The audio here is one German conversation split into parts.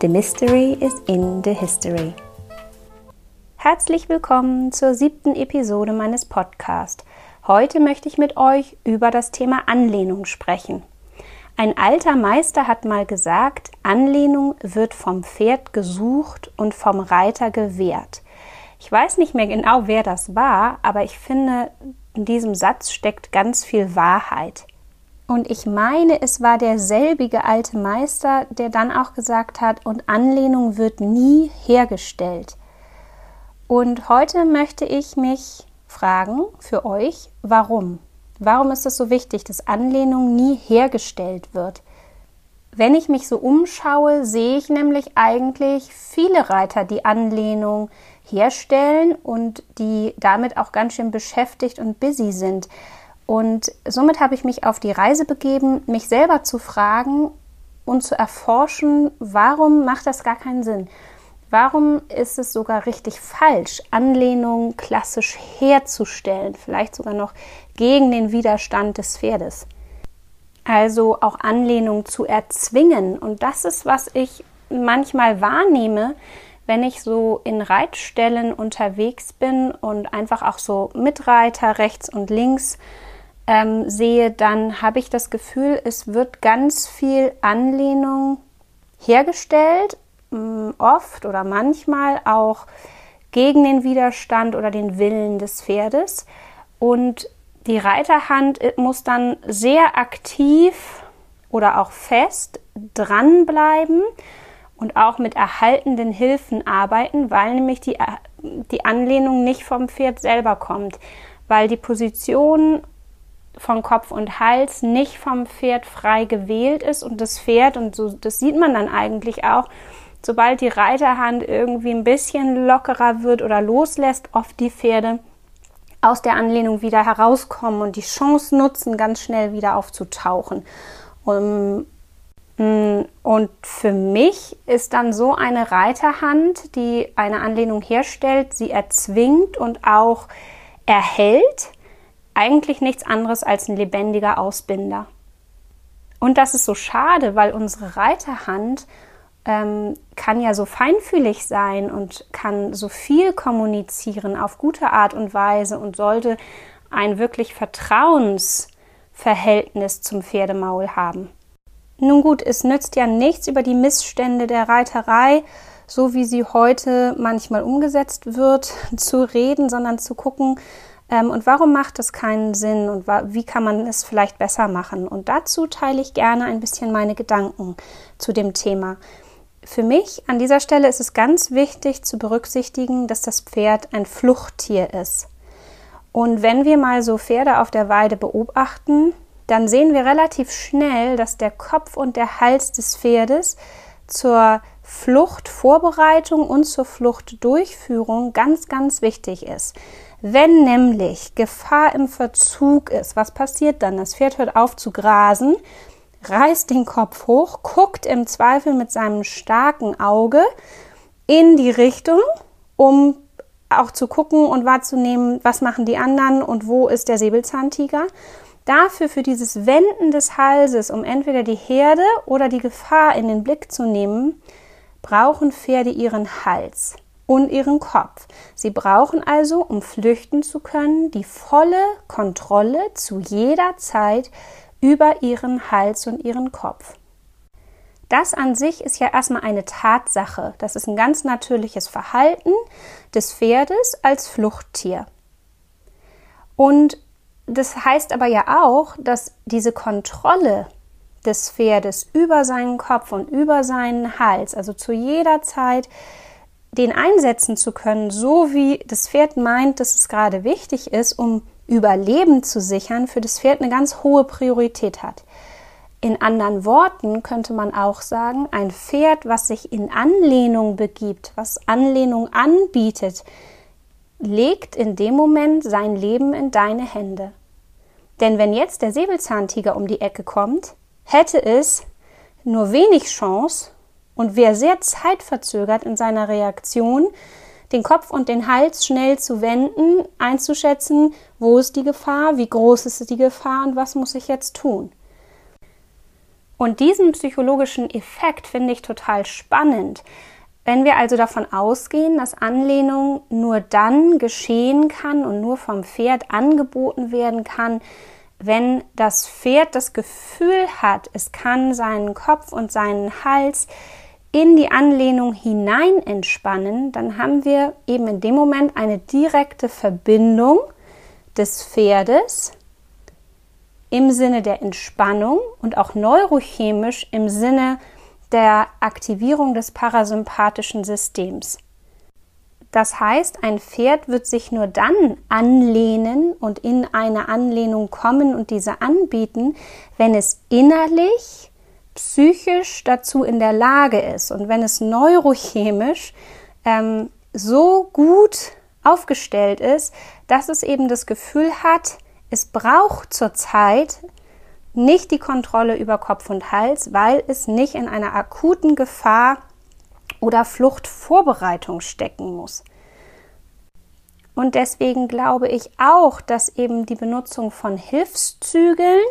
The Mystery is in the History. Herzlich willkommen zur siebten Episode meines Podcasts. Heute möchte ich mit euch über das Thema Anlehnung sprechen. Ein alter Meister hat mal gesagt, Anlehnung wird vom Pferd gesucht und vom Reiter gewährt. Ich weiß nicht mehr genau, wer das war, aber ich finde, in diesem Satz steckt ganz viel Wahrheit. Und ich meine, es war derselbige alte Meister, der dann auch gesagt hat, und Anlehnung wird nie hergestellt. Und heute möchte ich mich fragen für euch, warum? Warum ist es so wichtig, dass Anlehnung nie hergestellt wird? Wenn ich mich so umschaue, sehe ich nämlich eigentlich viele Reiter, die Anlehnung herstellen und die damit auch ganz schön beschäftigt und busy sind. Und somit habe ich mich auf die Reise begeben, mich selber zu fragen und zu erforschen, warum macht das gar keinen Sinn? Warum ist es sogar richtig falsch, Anlehnung klassisch herzustellen, vielleicht sogar noch gegen den Widerstand des Pferdes? Also auch Anlehnung zu erzwingen. Und das ist, was ich manchmal wahrnehme, wenn ich so in Reitstellen unterwegs bin und einfach auch so Mitreiter rechts und links ähm, sehe, dann habe ich das Gefühl, es wird ganz viel Anlehnung hergestellt, mm, oft oder manchmal auch gegen den Widerstand oder den Willen des Pferdes. Und die Reiterhand äh, muss dann sehr aktiv oder auch fest dranbleiben und auch mit erhaltenden Hilfen arbeiten, weil nämlich die, äh, die Anlehnung nicht vom Pferd selber kommt, weil die Position von Kopf und Hals nicht vom Pferd frei gewählt ist und das Pferd, und so, das sieht man dann eigentlich auch, sobald die Reiterhand irgendwie ein bisschen lockerer wird oder loslässt, oft die Pferde aus der Anlehnung wieder herauskommen und die Chance nutzen, ganz schnell wieder aufzutauchen. Und, mm, und für mich ist dann so eine Reiterhand, die eine Anlehnung herstellt, sie erzwingt und auch erhält, eigentlich nichts anderes als ein lebendiger Ausbinder. Und das ist so schade, weil unsere Reiterhand ähm, kann ja so feinfühlig sein und kann so viel kommunizieren auf gute Art und Weise und sollte ein wirklich Vertrauensverhältnis zum Pferdemaul haben. Nun gut, es nützt ja nichts über die Missstände der Reiterei, so wie sie heute manchmal umgesetzt wird, zu reden, sondern zu gucken, ähm, und warum macht es keinen Sinn und wie kann man es vielleicht besser machen? Und dazu teile ich gerne ein bisschen meine Gedanken zu dem Thema. Für mich an dieser Stelle ist es ganz wichtig zu berücksichtigen, dass das Pferd ein Fluchttier ist. Und wenn wir mal so Pferde auf der Weide beobachten, dann sehen wir relativ schnell, dass der Kopf und der Hals des Pferdes zur Fluchtvorbereitung und zur Fluchtdurchführung ganz, ganz wichtig ist. Wenn nämlich Gefahr im Verzug ist, was passiert dann? Das Pferd hört auf zu grasen, reißt den Kopf hoch, guckt im Zweifel mit seinem starken Auge in die Richtung, um auch zu gucken und wahrzunehmen, was machen die anderen und wo ist der Säbelzahntiger. Dafür, für dieses Wenden des Halses, um entweder die Herde oder die Gefahr in den Blick zu nehmen, brauchen Pferde ihren Hals und ihren Kopf. Sie brauchen also, um flüchten zu können, die volle Kontrolle zu jeder Zeit über ihren Hals und ihren Kopf. Das an sich ist ja erstmal eine Tatsache. Das ist ein ganz natürliches Verhalten des Pferdes als Fluchttier. Und das heißt aber ja auch, dass diese Kontrolle des Pferdes über seinen Kopf und über seinen Hals, also zu jeder Zeit den einsetzen zu können, so wie das Pferd meint, dass es gerade wichtig ist, um Überleben zu sichern, für das Pferd eine ganz hohe Priorität hat. In anderen Worten könnte man auch sagen, ein Pferd, was sich in Anlehnung begibt, was Anlehnung anbietet, legt in dem Moment sein Leben in deine Hände. Denn wenn jetzt der Säbelzahntiger um die Ecke kommt, hätte es nur wenig Chance und wäre sehr zeitverzögert in seiner Reaktion, den Kopf und den Hals schnell zu wenden, einzuschätzen, wo ist die Gefahr, wie groß ist die Gefahr und was muss ich jetzt tun. Und diesen psychologischen Effekt finde ich total spannend. Wenn wir also davon ausgehen, dass Anlehnung nur dann geschehen kann und nur vom Pferd angeboten werden kann, wenn das Pferd das Gefühl hat, es kann seinen Kopf und seinen Hals in die Anlehnung hinein entspannen, dann haben wir eben in dem Moment eine direkte Verbindung des Pferdes im Sinne der Entspannung und auch neurochemisch im Sinne der Aktivierung des parasympathischen Systems. Das heißt, ein Pferd wird sich nur dann anlehnen und in eine Anlehnung kommen und diese anbieten, wenn es innerlich psychisch dazu in der Lage ist und wenn es neurochemisch ähm, so gut aufgestellt ist, dass es eben das Gefühl hat, es braucht zurzeit nicht die Kontrolle über Kopf und Hals, weil es nicht in einer akuten Gefahr oder Fluchtvorbereitung stecken muss. Und deswegen glaube ich auch, dass eben die Benutzung von Hilfszügeln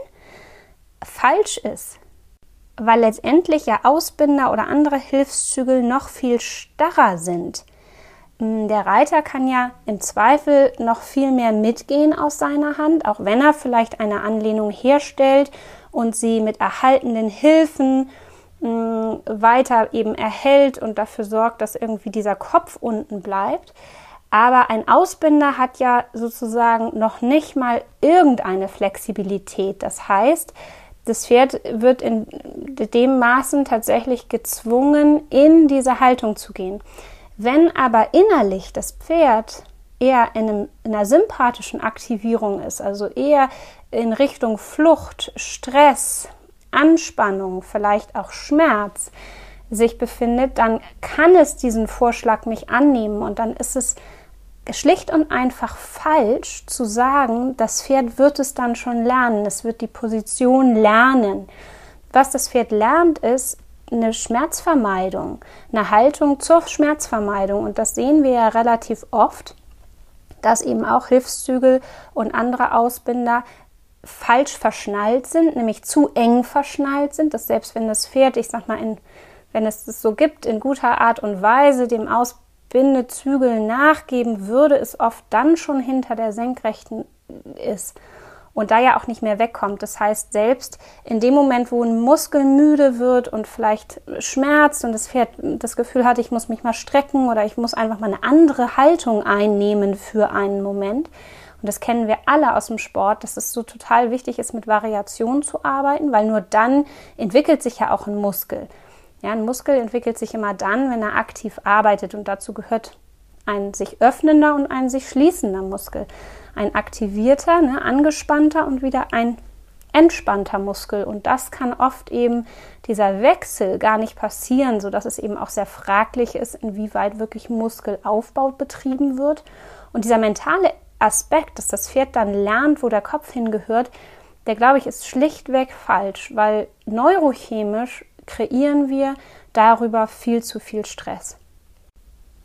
falsch ist weil letztendlich ja Ausbinder oder andere Hilfszügel noch viel starrer sind. Mm, der Reiter kann ja im Zweifel noch viel mehr mitgehen aus seiner Hand, auch wenn er vielleicht eine Anlehnung herstellt und sie mit erhaltenen Hilfen mm, weiter eben erhält und dafür sorgt, dass irgendwie dieser Kopf unten bleibt. Aber ein Ausbinder hat ja sozusagen noch nicht mal irgendeine Flexibilität. Das heißt, das Pferd wird in dem Maßen tatsächlich gezwungen, in diese Haltung zu gehen. Wenn aber innerlich das Pferd eher in, einem, in einer sympathischen Aktivierung ist, also eher in Richtung Flucht, Stress, Anspannung, vielleicht auch Schmerz sich befindet, dann kann es diesen Vorschlag nicht annehmen und dann ist es schlicht und einfach falsch zu sagen, das Pferd wird es dann schon lernen, es wird die Position lernen. Was das Pferd lernt, ist eine Schmerzvermeidung, eine Haltung zur Schmerzvermeidung. Und das sehen wir ja relativ oft, dass eben auch Hilfszügel und andere Ausbinder falsch verschnallt sind, nämlich zu eng verschnallt sind, dass selbst wenn das Pferd, ich sag mal, in, wenn es es so gibt, in guter Art und Weise dem Ausbinder Bindezügel nachgeben, würde es oft dann schon hinter der Senkrechten ist und da ja auch nicht mehr wegkommt. Das heißt, selbst in dem Moment, wo ein Muskel müde wird und vielleicht schmerzt und das Pferd das Gefühl hat, ich muss mich mal strecken oder ich muss einfach mal eine andere Haltung einnehmen für einen Moment. Und das kennen wir alle aus dem Sport, dass es so total wichtig ist, mit Variation zu arbeiten, weil nur dann entwickelt sich ja auch ein Muskel. Ja, ein Muskel entwickelt sich immer dann, wenn er aktiv arbeitet und dazu gehört ein sich öffnender und ein sich schließender Muskel. Ein aktivierter, ne, angespannter und wieder ein entspannter Muskel. Und das kann oft eben dieser Wechsel gar nicht passieren, sodass es eben auch sehr fraglich ist, inwieweit wirklich Muskelaufbau betrieben wird. Und dieser mentale Aspekt, dass das Pferd dann lernt, wo der Kopf hingehört, der glaube ich ist schlichtweg falsch, weil neurochemisch kreieren wir darüber viel zu viel Stress.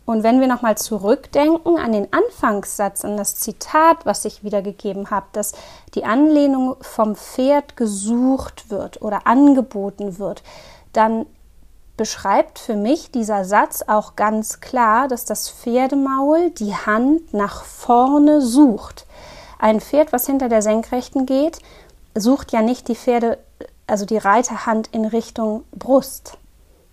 Und wenn wir nochmal zurückdenken an den Anfangssatz, an das Zitat, was ich wiedergegeben habe, dass die Anlehnung vom Pferd gesucht wird oder angeboten wird, dann beschreibt für mich dieser Satz auch ganz klar, dass das Pferdemaul die Hand nach vorne sucht. Ein Pferd, was hinter der Senkrechten geht, sucht ja nicht die Pferde also die Reiterhand in Richtung Brust.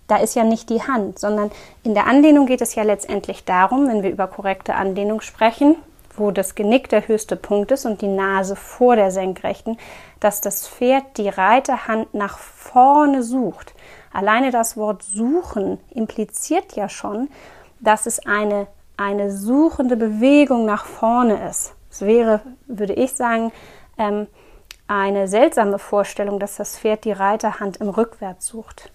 Da ist ja nicht die Hand, sondern in der Anlehnung geht es ja letztendlich darum, wenn wir über korrekte Anlehnung sprechen, wo das Genick der höchste Punkt ist und die Nase vor der Senkrechten, dass das Pferd die Reiterhand nach vorne sucht. Alleine das Wort suchen impliziert ja schon, dass es eine, eine suchende Bewegung nach vorne ist. Es wäre, würde ich sagen, ähm, eine seltsame Vorstellung, dass das Pferd die Reiterhand im Rückwärts sucht.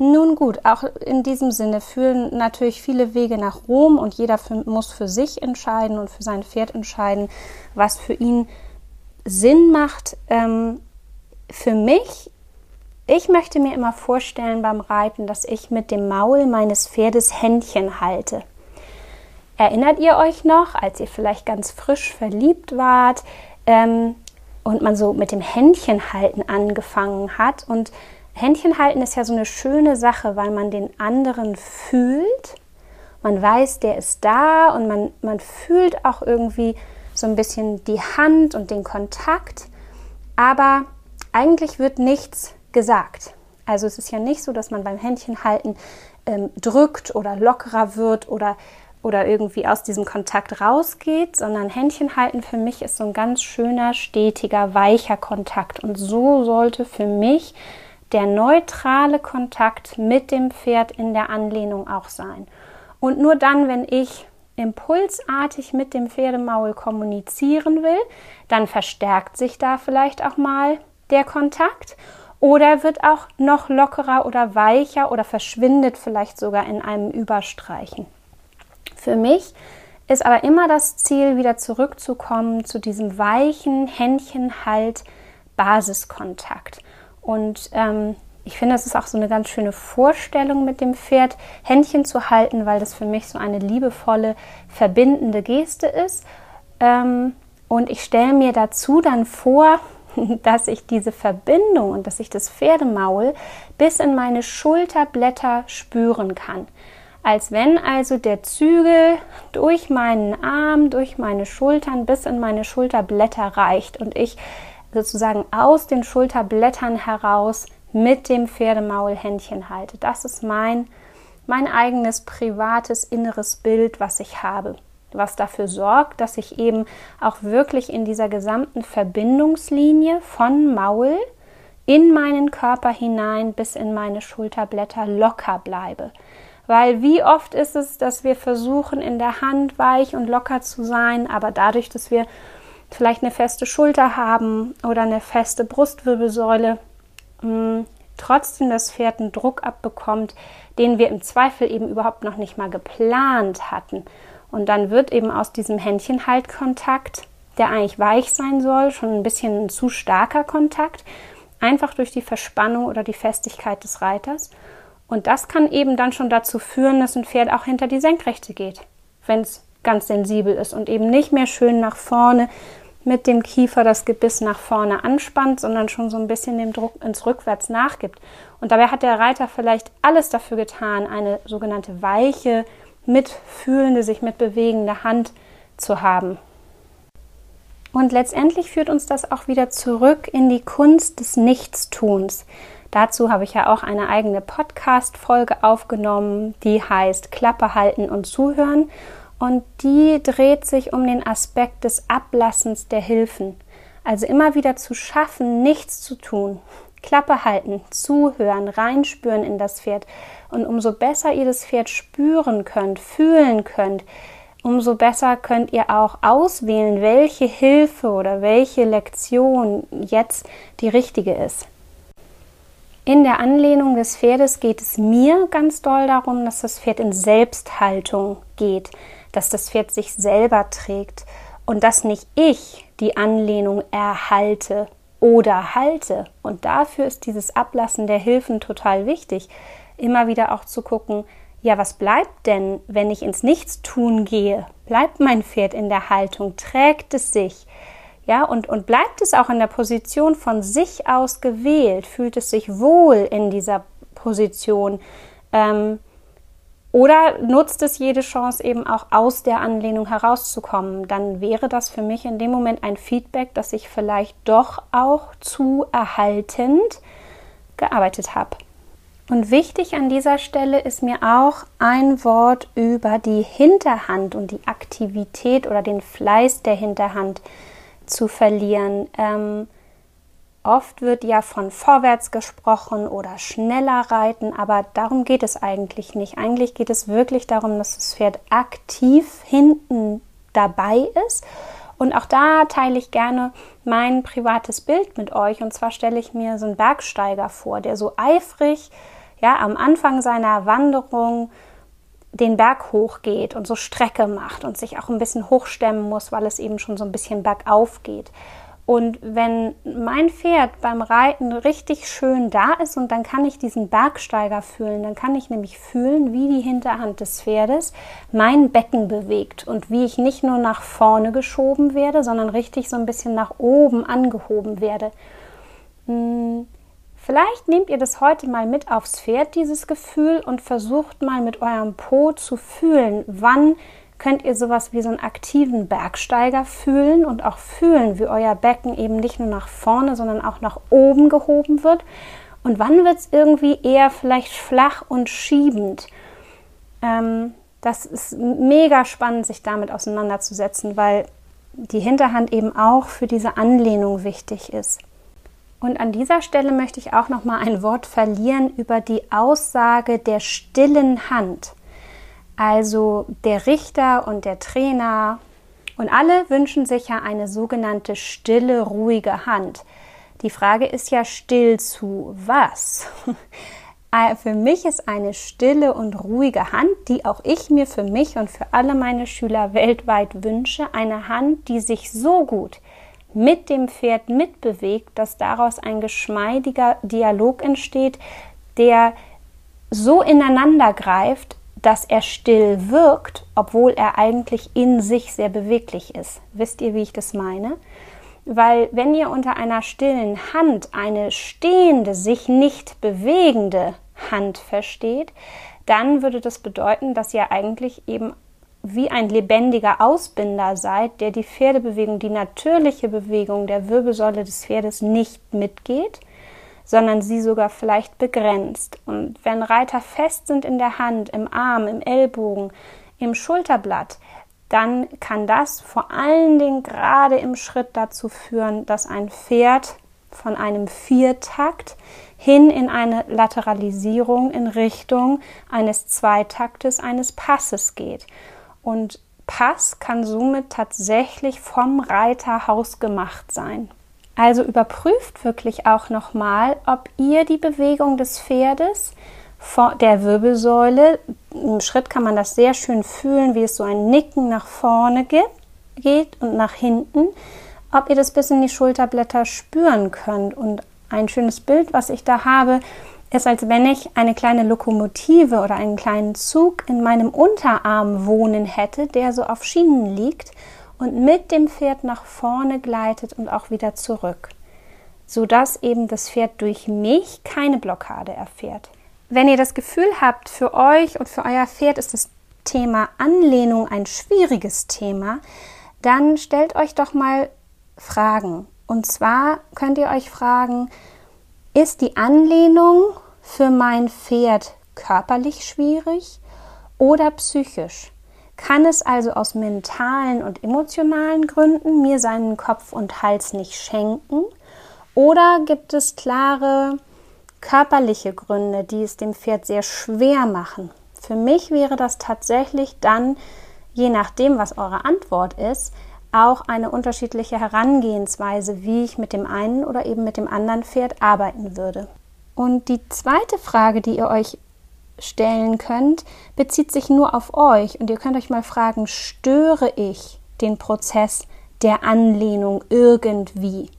Nun gut, auch in diesem Sinne führen natürlich viele Wege nach Rom und jeder für, muss für sich entscheiden und für sein Pferd entscheiden, was für ihn Sinn macht. Ähm, für mich, ich möchte mir immer vorstellen beim Reiten, dass ich mit dem Maul meines Pferdes Händchen halte. Erinnert ihr euch noch, als ihr vielleicht ganz frisch verliebt wart ähm, und man so mit dem Händchen halten angefangen hat und Händchen halten ist ja so eine schöne Sache, weil man den anderen fühlt. Man weiß, der ist da und man, man fühlt auch irgendwie so ein bisschen die Hand und den Kontakt. Aber eigentlich wird nichts gesagt. Also es ist ja nicht so, dass man beim Händchen halten ähm, drückt oder lockerer wird oder, oder irgendwie aus diesem Kontakt rausgeht, sondern Händchen halten für mich ist so ein ganz schöner, stetiger, weicher Kontakt. Und so sollte für mich der neutrale Kontakt mit dem Pferd in der Anlehnung auch sein. Und nur dann, wenn ich impulsartig mit dem Pferdemaul kommunizieren will, dann verstärkt sich da vielleicht auch mal der Kontakt oder wird auch noch lockerer oder weicher oder verschwindet vielleicht sogar in einem Überstreichen. Für mich ist aber immer das Ziel, wieder zurückzukommen zu diesem weichen Händchenhalt Basiskontakt. Und ähm, ich finde, das ist auch so eine ganz schöne Vorstellung mit dem Pferd, Händchen zu halten, weil das für mich so eine liebevolle, verbindende Geste ist. Ähm, und ich stelle mir dazu dann vor, dass ich diese Verbindung und dass ich das Pferdemaul bis in meine Schulterblätter spüren kann. Als wenn also der Zügel durch meinen Arm, durch meine Schultern bis in meine Schulterblätter reicht und ich sozusagen aus den Schulterblättern heraus mit dem Pferdemaul Händchen halte. Das ist mein, mein eigenes privates inneres Bild, was ich habe, was dafür sorgt, dass ich eben auch wirklich in dieser gesamten Verbindungslinie von Maul in meinen Körper hinein bis in meine Schulterblätter locker bleibe. Weil wie oft ist es, dass wir versuchen, in der Hand weich und locker zu sein, aber dadurch, dass wir vielleicht eine feste Schulter haben oder eine feste Brustwirbelsäule, mm, trotzdem das Pferd einen Druck abbekommt, den wir im Zweifel eben überhaupt noch nicht mal geplant hatten. Und dann wird eben aus diesem Händchenhaltkontakt, der eigentlich weich sein soll, schon ein bisschen ein zu starker Kontakt, einfach durch die Verspannung oder die Festigkeit des Reiters. Und das kann eben dann schon dazu führen, dass ein Pferd auch hinter die Senkrechte geht, wenn es ganz sensibel ist und eben nicht mehr schön nach vorne mit dem Kiefer das Gebiss nach vorne anspannt, sondern schon so ein bisschen dem Druck ins Rückwärts nachgibt. Und dabei hat der Reiter vielleicht alles dafür getan, eine sogenannte weiche, mitfühlende, sich mitbewegende Hand zu haben. Und letztendlich führt uns das auch wieder zurück in die Kunst des Nichtstuns. Dazu habe ich ja auch eine eigene Podcast-Folge aufgenommen, die heißt Klappe halten und zuhören. Und die dreht sich um den Aspekt des Ablassens der Hilfen. Also immer wieder zu schaffen, nichts zu tun. Klappe halten, zuhören, reinspüren in das Pferd. Und umso besser ihr das Pferd spüren könnt, fühlen könnt, umso besser könnt ihr auch auswählen, welche Hilfe oder welche Lektion jetzt die richtige ist. In der Anlehnung des Pferdes geht es mir ganz doll darum, dass das Pferd in Selbsthaltung geht dass das Pferd sich selber trägt und dass nicht ich die Anlehnung erhalte oder halte. Und dafür ist dieses Ablassen der Hilfen total wichtig. Immer wieder auch zu gucken, ja, was bleibt denn, wenn ich ins Nichtstun gehe? Bleibt mein Pferd in der Haltung? Trägt es sich? Ja, und, und bleibt es auch in der Position von sich aus gewählt? Fühlt es sich wohl in dieser Position? Ähm, oder nutzt es jede Chance eben auch aus der Anlehnung herauszukommen? Dann wäre das für mich in dem Moment ein Feedback, dass ich vielleicht doch auch zu erhaltend gearbeitet habe. Und wichtig an dieser Stelle ist mir auch ein Wort über die Hinterhand und die Aktivität oder den Fleiß der Hinterhand zu verlieren. Ähm, Oft wird ja von vorwärts gesprochen oder schneller reiten, aber darum geht es eigentlich nicht. Eigentlich geht es wirklich darum, dass das Pferd aktiv hinten dabei ist Und auch da teile ich gerne mein privates Bild mit euch. Und zwar stelle ich mir so einen Bergsteiger vor, der so eifrig, ja, am Anfang seiner Wanderung den Berg hochgeht und so Strecke macht und sich auch ein bisschen hochstemmen muss, weil es eben schon so ein bisschen bergauf geht. Und wenn mein Pferd beim Reiten richtig schön da ist und dann kann ich diesen Bergsteiger fühlen, dann kann ich nämlich fühlen, wie die Hinterhand des Pferdes mein Becken bewegt und wie ich nicht nur nach vorne geschoben werde, sondern richtig so ein bisschen nach oben angehoben werde. Hm, vielleicht nehmt ihr das heute mal mit aufs Pferd, dieses Gefühl, und versucht mal mit eurem Po zu fühlen, wann könnt ihr sowas wie so einen aktiven Bergsteiger fühlen und auch fühlen, wie euer Becken eben nicht nur nach vorne, sondern auch nach oben gehoben wird. Und wann wird es irgendwie eher vielleicht flach und schiebend? Ähm, das ist mega spannend, sich damit auseinanderzusetzen, weil die Hinterhand eben auch für diese Anlehnung wichtig ist. Und an dieser Stelle möchte ich auch noch mal ein Wort verlieren über die Aussage der stillen Hand. Also der Richter und der Trainer und alle wünschen sich ja eine sogenannte stille, ruhige Hand. Die Frage ist ja still zu was? Äh, für mich ist eine stille und ruhige Hand, die auch ich mir für mich und für alle meine Schüler weltweit wünsche, eine Hand, die sich so gut mit dem Pferd mitbewegt, dass daraus ein geschmeidiger Dialog entsteht, der so ineinander greift, dass er still wirkt, obwohl er eigentlich in sich sehr beweglich ist. Wisst ihr, wie ich das meine? Weil wenn ihr unter einer stillen Hand eine stehende, sich nicht bewegende Hand versteht, dann würde das bedeuten, dass ihr eigentlich eben wie ein lebendiger Ausbinder seid, der die Pferdebewegung, die natürliche Bewegung der Wirbelsäule des Pferdes nicht mitgeht, sondern sie sogar vielleicht begrenzt. Und wenn Reiter fest sind in der Hand, im Arm, im Ellbogen, im Schulterblatt, dann kann das vor allen Dingen gerade im Schritt dazu führen, dass ein Pferd von einem Viertakt hin in eine Lateralisierung in Richtung eines Zweitaktes, eines Passes geht. Und Pass kann somit tatsächlich vom Reiter hausgemacht sein. Also überprüft wirklich auch nochmal, ob ihr die Bewegung des Pferdes der Wirbelsäule, im Schritt kann man das sehr schön fühlen, wie es so ein Nicken nach vorne geht und nach hinten, ob ihr das bis in die Schulterblätter spüren könnt. Und ein schönes Bild, was ich da habe, ist, als wenn ich eine kleine Lokomotive oder einen kleinen Zug in meinem Unterarm wohnen hätte, der so auf Schienen liegt und mit dem Pferd nach vorne gleitet und auch wieder zurück, sodass eben das Pferd durch mich keine Blockade erfährt. Wenn ihr das Gefühl habt, für euch und für euer Pferd ist das Thema Anlehnung ein schwieriges Thema, dann stellt euch doch mal Fragen. Und zwar könnt ihr euch fragen, ist die Anlehnung für mein Pferd körperlich schwierig oder psychisch? Kann es also aus mentalen und emotionalen Gründen mir seinen Kopf und Hals nicht schenken? Oder gibt es klare körperliche Gründe, die es dem Pferd sehr schwer machen? Für mich wäre das tatsächlich dann, je nachdem, was eure Antwort ist, auch eine unterschiedliche Herangehensweise, wie ich mit dem einen oder eben mit dem anderen Pferd arbeiten würde. Und die zweite Frage, die ihr euch stellen könnt, bezieht sich nur auf euch. Und ihr könnt euch mal fragen, störe ich den Prozess der Anlehnung irgendwie?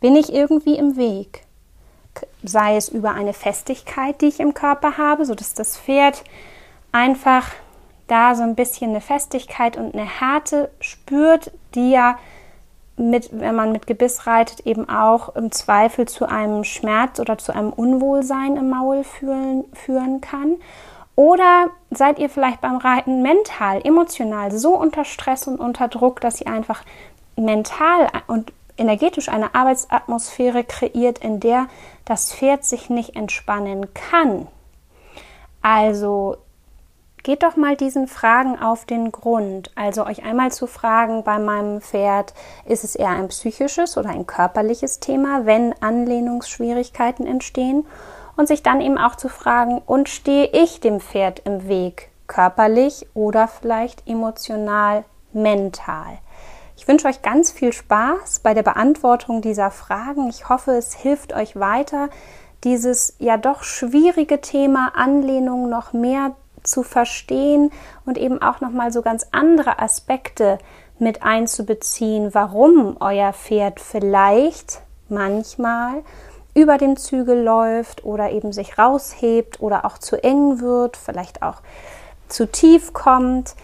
Bin ich irgendwie im Weg? Sei es über eine Festigkeit, die ich im Körper habe, sodass das Pferd einfach da so ein bisschen eine Festigkeit und eine Härte spürt, die ja mit, wenn man mit Gebiss reitet, eben auch im Zweifel zu einem Schmerz oder zu einem Unwohlsein im Maul führen, führen kann. Oder seid ihr vielleicht beim Reiten mental, emotional so unter Stress und unter Druck, dass ihr einfach mental und energetisch eine Arbeitsatmosphäre kreiert, in der das Pferd sich nicht entspannen kann. Also Geht doch mal diesen Fragen auf den Grund. Also euch einmal zu fragen bei meinem Pferd, ist es eher ein psychisches oder ein körperliches Thema, wenn Anlehnungsschwierigkeiten entstehen? Und sich dann eben auch zu fragen, und stehe ich dem Pferd im Weg, körperlich oder vielleicht emotional, mental? Ich wünsche euch ganz viel Spaß bei der Beantwortung dieser Fragen. Ich hoffe, es hilft euch weiter, dieses ja doch schwierige Thema Anlehnung noch mehr zu verstehen und eben auch noch mal so ganz andere Aspekte mit einzubeziehen, warum euer Pferd vielleicht manchmal über dem Zügel läuft oder eben sich raushebt oder auch zu eng wird, vielleicht auch zu tief kommt.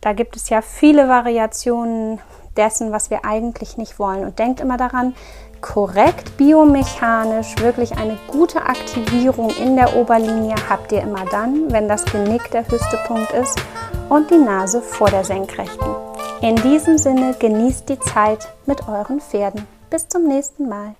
Da gibt es ja viele Variationen dessen, was wir eigentlich nicht wollen. Und denkt immer daran, korrekt biomechanisch wirklich eine gute Aktivierung in der Oberlinie habt ihr immer dann, wenn das Genick der höchste Punkt ist und die Nase vor der senkrechten. In diesem Sinne genießt die Zeit mit euren Pferden. Bis zum nächsten Mal.